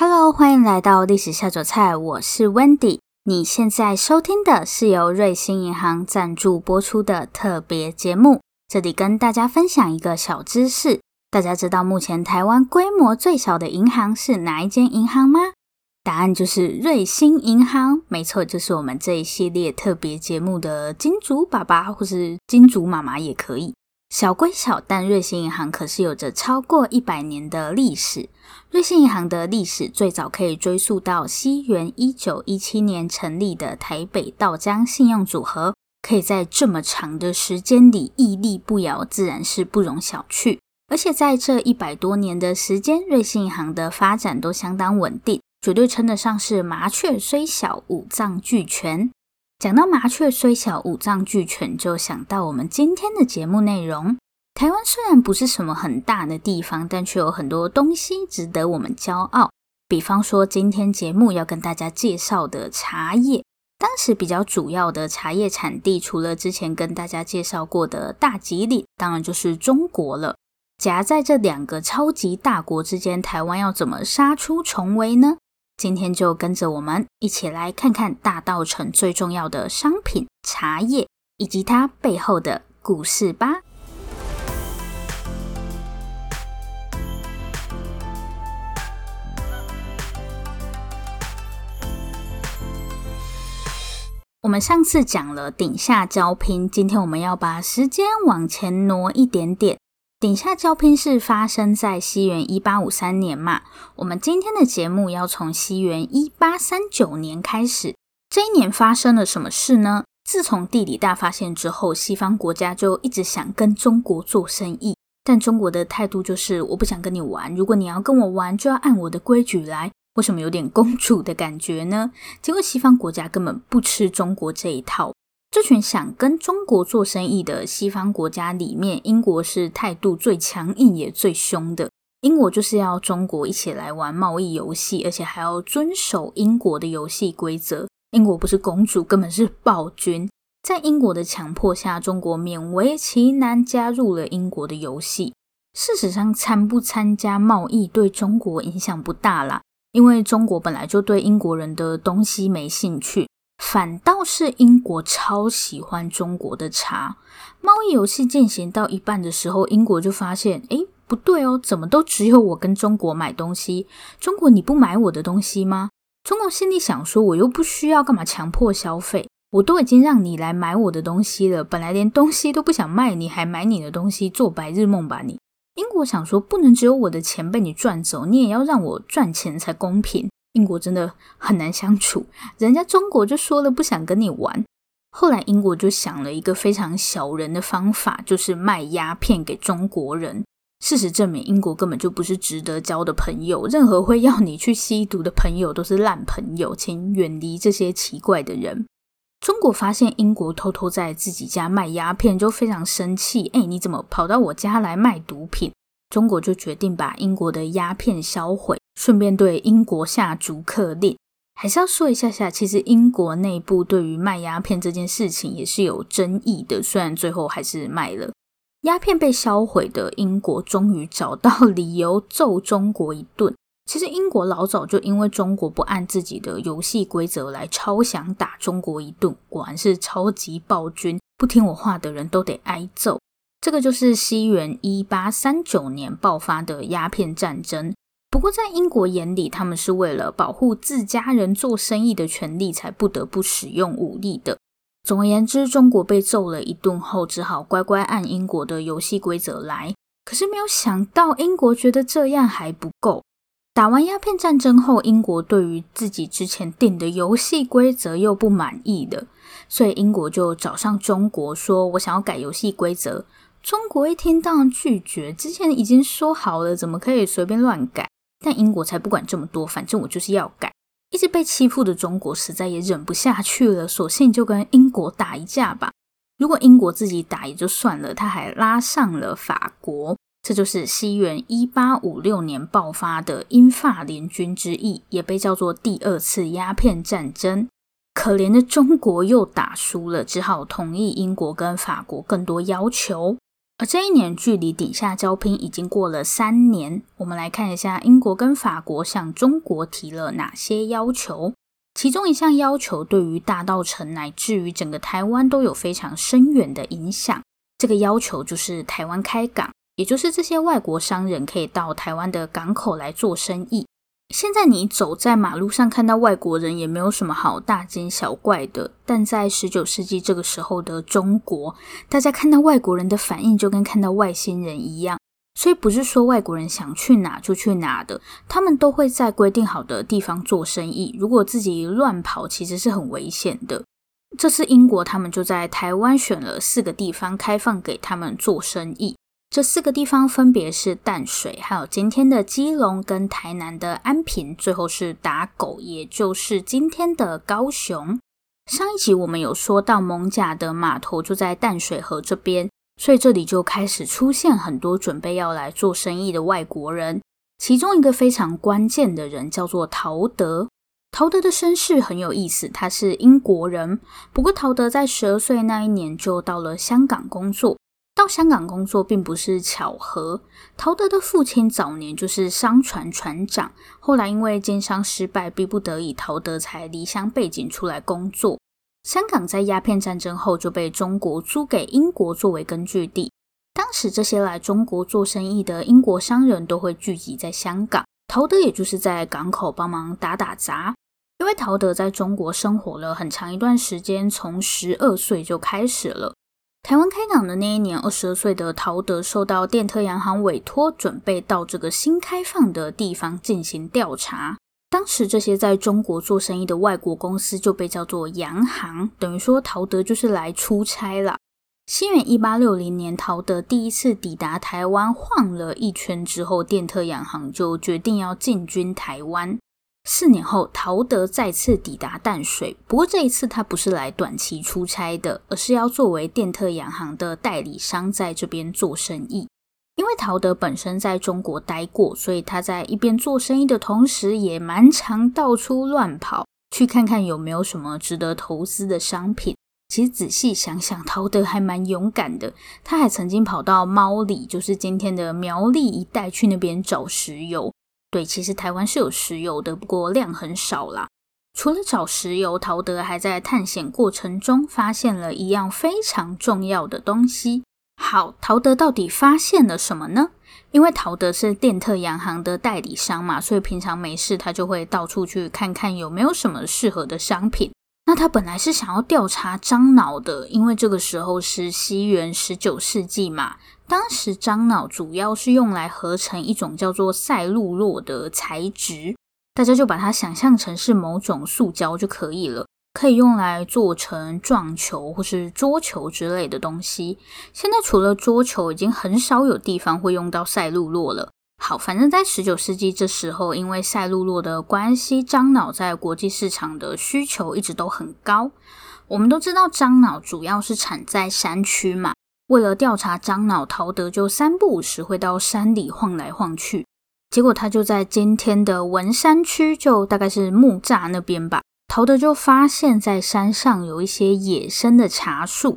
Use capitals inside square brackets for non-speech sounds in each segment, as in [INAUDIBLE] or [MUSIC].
Hello，欢迎来到历史下酒菜，我是 Wendy。你现在收听的是由瑞星银行赞助播出的特别节目，这里跟大家分享一个小知识。大家知道目前台湾规模最小的银行是哪一间银行吗？答案就是瑞星银行，没错，就是我们这一系列特别节目的金主爸爸或是金主妈妈也可以。小归小，但瑞信银行可是有着超过一百年的历史。瑞信银行的历史最早可以追溯到西元一九一七年成立的台北道江信用组合，可以在这么长的时间里屹立不摇，自然是不容小觑。而且在这一百多年的时间，瑞信银行的发展都相当稳定，绝对称得上是麻雀虽小，五脏俱全。讲到麻雀虽小，五脏俱全，就想到我们今天的节目内容。台湾虽然不是什么很大的地方，但却有很多东西值得我们骄傲。比方说，今天节目要跟大家介绍的茶叶，当时比较主要的茶叶产地，除了之前跟大家介绍过的大吉岭，当然就是中国了。夹在这两个超级大国之间，台湾要怎么杀出重围呢？今天就跟着我们一起来看看大稻城最重要的商品茶叶以及它背后的故事吧。我们上次讲了顶下交拼，今天我们要把时间往前挪一点点。顶下交拼是发生在西元一八五三年嘛？我们今天的节目要从西元一八三九年开始。这一年发生了什么事呢？自从地理大发现之后，西方国家就一直想跟中国做生意，但中国的态度就是我不想跟你玩。如果你要跟我玩，就要按我的规矩来。为什么有点公主的感觉呢？结果西方国家根本不吃中国这一套。这群想跟中国做生意的西方国家里面，英国是态度最强硬也最凶的。英国就是要中国一起来玩贸易游戏，而且还要遵守英国的游戏规则。英国不是公主，根本是暴君。在英国的强迫下，中国勉为其难加入了英国的游戏。事实上，参不参加贸易对中国影响不大啦，因为中国本来就对英国人的东西没兴趣。反倒是英国超喜欢中国的茶。贸易游戏进行到一半的时候，英国就发现，诶，不对哦，怎么都只有我跟中国买东西？中国你不买我的东西吗？中国心里想说，我又不需要，干嘛强迫消费？我都已经让你来买我的东西了，本来连东西都不想卖，你还买你的东西，做白日梦吧你！英国想说，不能只有我的钱被你赚走，你也要让我赚钱才公平。英国真的很难相处，人家中国就说了不想跟你玩。后来英国就想了一个非常小人的方法，就是卖鸦片给中国人。事实证明，英国根本就不是值得交的朋友，任何会要你去吸毒的朋友都是烂朋友，请远离这些奇怪的人。中国发现英国偷偷在自己家卖鸦片，就非常生气。哎，你怎么跑到我家来卖毒品？中国就决定把英国的鸦片销毁。顺便对英国下逐客令，还是要说一下下，其实英国内部对于卖鸦片这件事情也是有争议的。虽然最后还是卖了，鸦片被销毁的英国终于找到理由揍中国一顿。其实英国老早就因为中国不按自己的游戏规则来，超想打中国一顿。果然是超级暴君，不听我话的人都得挨揍。这个就是西元一八三九年爆发的鸦片战争。不过，在英国眼里，他们是为了保护自家人做生意的权利，才不得不使用武力的。总而言之，中国被揍了一顿后，只好乖乖按英国的游戏规则来。可是没有想到，英国觉得这样还不够。打完鸦片战争后，英国对于自己之前定的游戏规则又不满意了，所以英国就找上中国说：“我想要改游戏规则。”中国一听当然拒绝，之前已经说好了，怎么可以随便乱改？但英国才不管这么多，反正我就是要改。一直被欺负的中国实在也忍不下去了，索性就跟英国打一架吧。如果英国自己打也就算了，他还拉上了法国，这就是西元一八五六年爆发的英法联军之役，也被叫做第二次鸦片战争。可怜的中国又打输了，只好同意英国跟法国更多要求。而这一年距离顶下交聘已经过了三年，我们来看一下英国跟法国向中国提了哪些要求。其中一项要求对于大稻城乃至于整个台湾都有非常深远的影响。这个要求就是台湾开港，也就是这些外国商人可以到台湾的港口来做生意。现在你走在马路上看到外国人也没有什么好大惊小怪的，但在十九世纪这个时候的中国，大家看到外国人的反应就跟看到外星人一样，所以不是说外国人想去哪就去哪的，他们都会在规定好的地方做生意。如果自己乱跑，其实是很危险的。这次英国他们就在台湾选了四个地方开放给他们做生意。这四个地方分别是淡水，还有今天的基隆跟台南的安平，最后是打狗，也就是今天的高雄。上一集我们有说到艋舺的码头就在淡水河这边，所以这里就开始出现很多准备要来做生意的外国人。其中一个非常关键的人叫做陶德。陶德的身世很有意思，他是英国人，不过陶德在十二岁那一年就到了香港工作。到香港工作并不是巧合。陶德的父亲早年就是商船船长，后来因为经商失败，逼不得已，陶德才离乡背井出来工作。香港在鸦片战争后就被中国租给英国作为根据地。当时这些来中国做生意的英国商人都会聚集在香港，陶德也就是在港口帮忙打打杂。因为陶德在中国生活了很长一段时间，从十二岁就开始了。台湾开港的那一年，二十二岁的陶德受到电特洋行委托，准备到这个新开放的地方进行调查。当时这些在中国做生意的外国公司就被叫做洋行，等于说陶德就是来出差了。西元一八六零年，陶德第一次抵达台湾，晃了一圈之后，电特洋行就决定要进军台湾。四年后，陶德再次抵达淡水，不过这一次他不是来短期出差的，而是要作为电特洋行的代理商在这边做生意。因为陶德本身在中国待过，所以他在一边做生意的同时，也蛮常到处乱跑，去看看有没有什么值得投资的商品。其实仔细想想，陶德还蛮勇敢的，他还曾经跑到猫里，就是今天的苗栗一带，去那边找石油。对，其实台湾是有石油的，不过量很少啦。除了找石油，陶德还在探险过程中发现了一样非常重要的东西。好，陶德到底发现了什么呢？因为陶德是电特洋行的代理商嘛，所以平常没事他就会到处去看看有没有什么适合的商品。那他本来是想要调查樟脑的，因为这个时候是西元十九世纪嘛。当时樟脑主要是用来合成一种叫做赛璐珞的材质，大家就把它想象成是某种塑胶就可以了，可以用来做成撞球或是桌球之类的东西。现在除了桌球，已经很少有地方会用到赛璐珞了。好，反正在十九世纪这时候，因为赛璐珞的关系，樟脑在国际市场的需求一直都很高。我们都知道樟脑主要是产在山区嘛，为了调查樟脑，陶德就三不五时会到山里晃来晃去。结果他就在今天的文山区，就大概是木栅那边吧，陶德就发现，在山上有一些野生的茶树。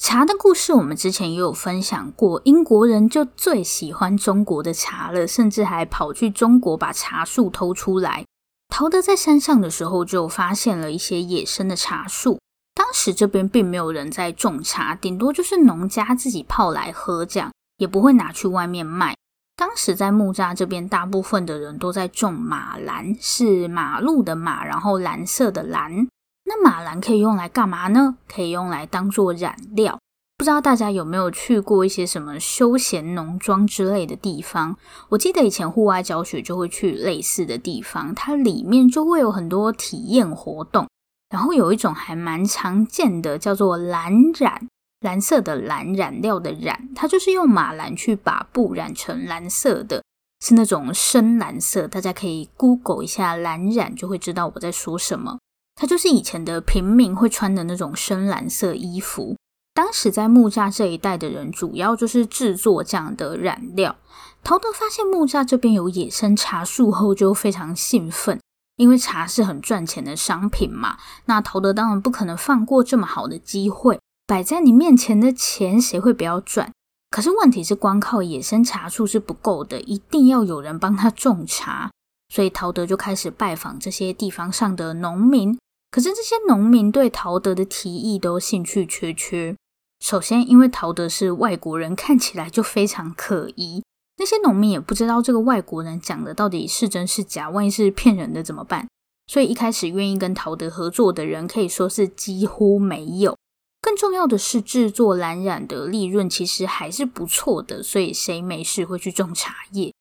茶的故事，我们之前也有分享过。英国人就最喜欢中国的茶了，甚至还跑去中国把茶树偷出来。陶德在山上的时候，就发现了一些野生的茶树。当时这边并没有人在种茶，顶多就是农家自己泡来喝，这样也不会拿去外面卖。当时在木栅这边，大部分的人都在种马兰，是马路的马，然后蓝色的蓝。那马兰可以用来干嘛呢？可以用来当做染料。不知道大家有没有去过一些什么休闲农庄之类的地方？我记得以前户外教学就会去类似的地方，它里面就会有很多体验活动。然后有一种还蛮常见的，叫做蓝染，蓝色的蓝，染料的染，它就是用马兰去把布染成蓝色的，是那种深蓝色。大家可以 Google 一下蓝染，就会知道我在说什么。它就是以前的平民会穿的那种深蓝色衣服。当时在木栅这一带的人，主要就是制作这样的染料。陶德发现木栅这边有野生茶树后，就非常兴奋，因为茶是很赚钱的商品嘛。那陶德当然不可能放过这么好的机会，摆在你面前的钱，谁会不要赚？可是问题是，光靠野生茶树是不够的，一定要有人帮他种茶。所以陶德就开始拜访这些地方上的农民。可是这些农民对陶德的提议都兴趣缺缺。首先，因为陶德是外国人，看起来就非常可疑。那些农民也不知道这个外国人讲的到底是真是假，万一是骗人的怎么办？所以一开始愿意跟陶德合作的人可以说是几乎没有。更重要的是，制作蓝染的利润其实还是不错的，所以谁没事会去种茶叶？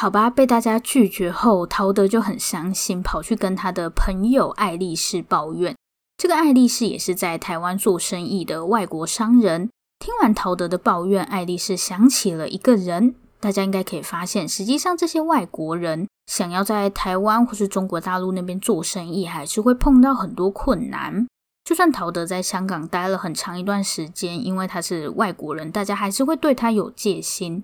好吧，被大家拒绝后，陶德就很伤心，跑去跟他的朋友爱丽丝抱怨。这个爱丽丝也是在台湾做生意的外国商人。听完陶德的抱怨，爱丽丝想起了一个人。大家应该可以发现，实际上这些外国人想要在台湾或是中国大陆那边做生意，还是会碰到很多困难。就算陶德在香港待了很长一段时间，因为他是外国人，大家还是会对他有戒心。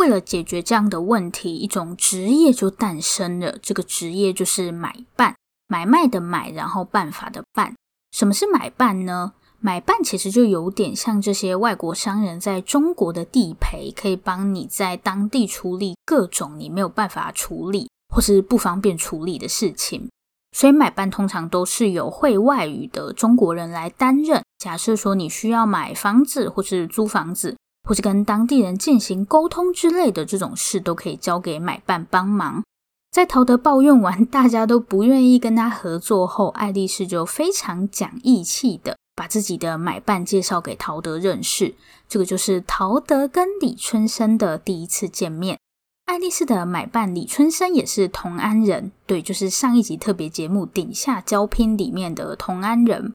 为了解决这样的问题，一种职业就诞生了。这个职业就是买办，买卖的买，然后办法的办。什么是买办呢？买办其实就有点像这些外国商人在中国的地陪，可以帮你在当地处理各种你没有办法处理或是不方便处理的事情。所以买办通常都是由会外语的中国人来担任。假设说你需要买房子，或是租房子，或是跟当地人进行沟通之类的这种事，都可以交给买办帮忙。在陶德抱怨完大家都不愿意跟他合作后，爱丽丝就非常讲义气的把自己的买办介绍给陶德认识。这个就是陶德跟李春生的第一次见面。爱丽丝的买办李春生也是同安人，对，就是上一集特别节目《顶下交拼》里面的同安人。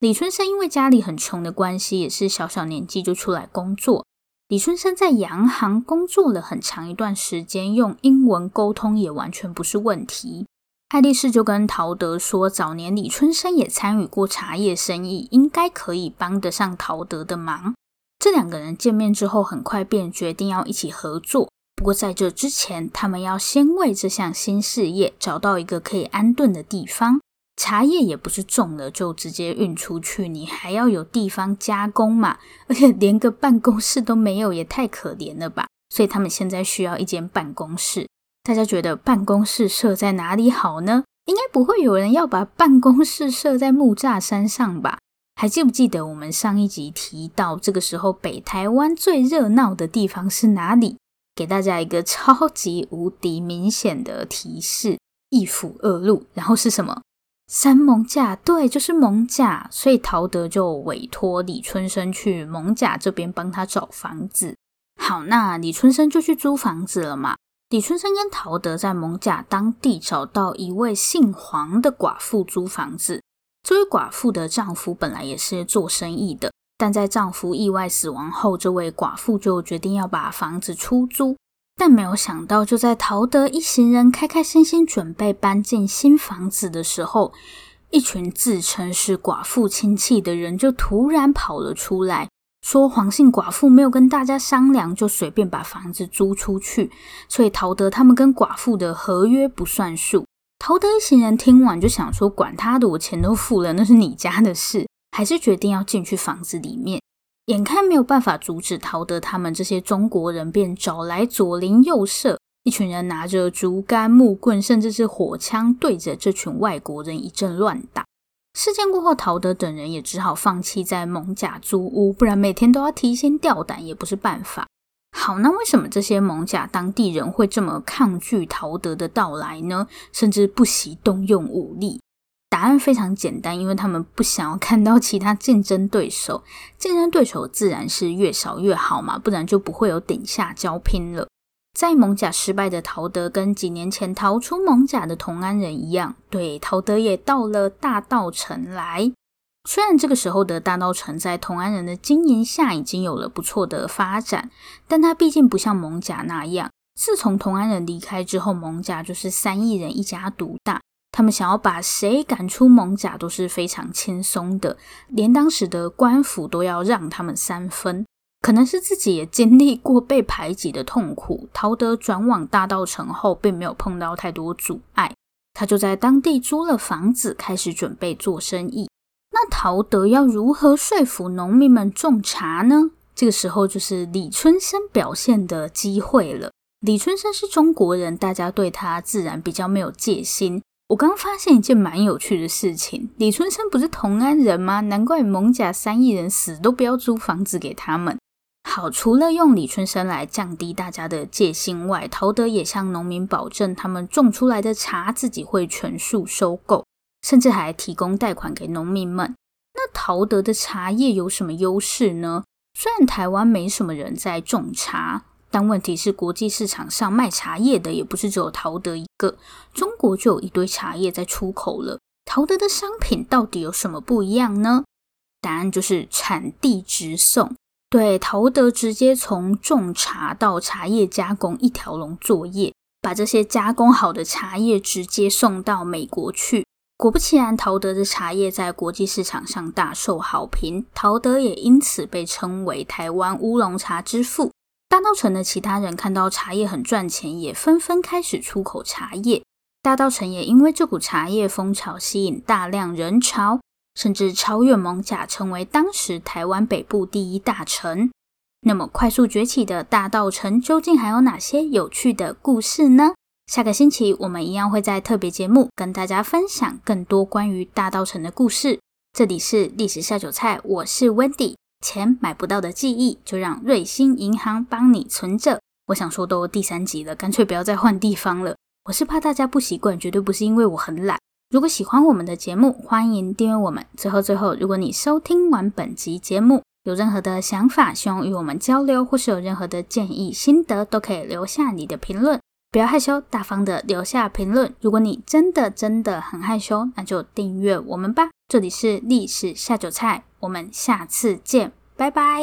李春生因为家里很穷的关系，也是小小年纪就出来工作。李春生在洋行工作了很长一段时间，用英文沟通也完全不是问题。爱丽丝就跟陶德说，早年李春生也参与过茶叶生意，应该可以帮得上陶德的忙。这两个人见面之后，很快便决定要一起合作。不过在这之前，他们要先为这项新事业找到一个可以安顿的地方。茶叶也不是种了就直接运出去，你还要有地方加工嘛。而且 [LAUGHS] 连个办公室都没有，也太可怜了吧。所以他们现在需要一间办公室。大家觉得办公室设在哪里好呢？应该不会有人要把办公室设在木栅山上吧？还记不记得我们上一集提到，这个时候北台湾最热闹的地方是哪里？给大家一个超级无敌明显的提示：一府二路，然后是什么？三艋舺，对，就是蒙甲。所以陶德就委托李春生去蒙甲这边帮他找房子。好，那李春生就去租房子了嘛。李春生跟陶德在蒙甲当地找到一位姓黄的寡妇租房子。这位寡妇的丈夫本来也是做生意的。但在丈夫意外死亡后，这位寡妇就决定要把房子出租。但没有想到，就在陶德一行人开开心心准备搬进新房子的时候，一群自称是寡妇亲戚的人就突然跑了出来，说黄姓寡妇没有跟大家商量，就随便把房子租出去，所以陶德他们跟寡妇的合约不算数。陶德一行人听完就想说：“管他的，我钱都付了，那是你家的事。”还是决定要进去房子里面，眼看没有办法阻止陶德他们这些中国人，便找来左邻右舍，一群人拿着竹竿、木棍，甚至是火枪，对着这群外国人一阵乱打。事件过后，陶德等人也只好放弃在艋舺租屋，不然每天都要提心吊胆，也不是办法。好，那为什么这些艋舺当地人会这么抗拒陶德的到来呢？甚至不惜动用武力？答案非常简单，因为他们不想要看到其他竞争对手。竞争对手自然是越少越好嘛，不然就不会有顶下交拼了。在蒙甲失败的陶德，跟几年前逃出蒙甲的同安人一样，对，陶德也到了大稻城来。虽然这个时候的大稻城在同安人的经营下已经有了不错的发展，但它毕竟不像蒙甲那样，自从同安人离开之后，蒙甲就是三亿人一家独大。他们想要把谁赶出蒙甲都是非常轻松的，连当时的官府都要让他们三分。可能是自己也经历过被排挤的痛苦，陶德转往大稻城后，并没有碰到太多阻碍。他就在当地租了房子，开始准备做生意。那陶德要如何说服农民们种茶呢？这个时候就是李春生表现的机会了。李春生是中国人，大家对他自然比较没有戒心。我刚发现一件蛮有趣的事情，李春生不是同安人吗？难怪蒙甲三亿人死都不要租房子给他们。好，除了用李春生来降低大家的戒心外，陶德也向农民保证，他们种出来的茶自己会全数收购，甚至还提供贷款给农民们。那陶德的茶叶有什么优势呢？虽然台湾没什么人在种茶，但问题是国际市场上卖茶叶的也不是只有陶德一个，中国就有一堆茶叶在出口了。陶德的商品到底有什么不一样呢？答案就是产地直送。对，陶德直接从种茶到茶叶加工一条龙作业，把这些加工好的茶叶直接送到美国去。果不其然，陶德的茶叶在国际市场上大受好评，陶德也因此被称为台湾乌龙茶之父。大稻埕的其他人看到茶叶很赚钱，也纷纷开始出口茶叶。大稻城也因为这股茶叶风潮吸引大量人潮。甚至超越艋舺，成为当时台湾北部第一大城。那么，快速崛起的大稻城究竟还有哪些有趣的故事呢？下个星期我们一样会在特别节目跟大家分享更多关于大稻城的故事。这里是历史下酒菜，我是 Wendy。钱买不到的记忆，就让瑞星银行帮你存着。我想说，都第三集了，干脆不要再换地方了。我是怕大家不习惯，绝对不是因为我很懒。如果喜欢我们的节目，欢迎订阅我们。最后，最后，如果你收听完本集节目，有任何的想法，希望与我们交流，或是有任何的建议、心得，都可以留下你的评论。不要害羞，大方的留下评论。如果你真的真的很害羞，那就订阅我们吧。这里是历史下酒菜，我们下次见，拜拜。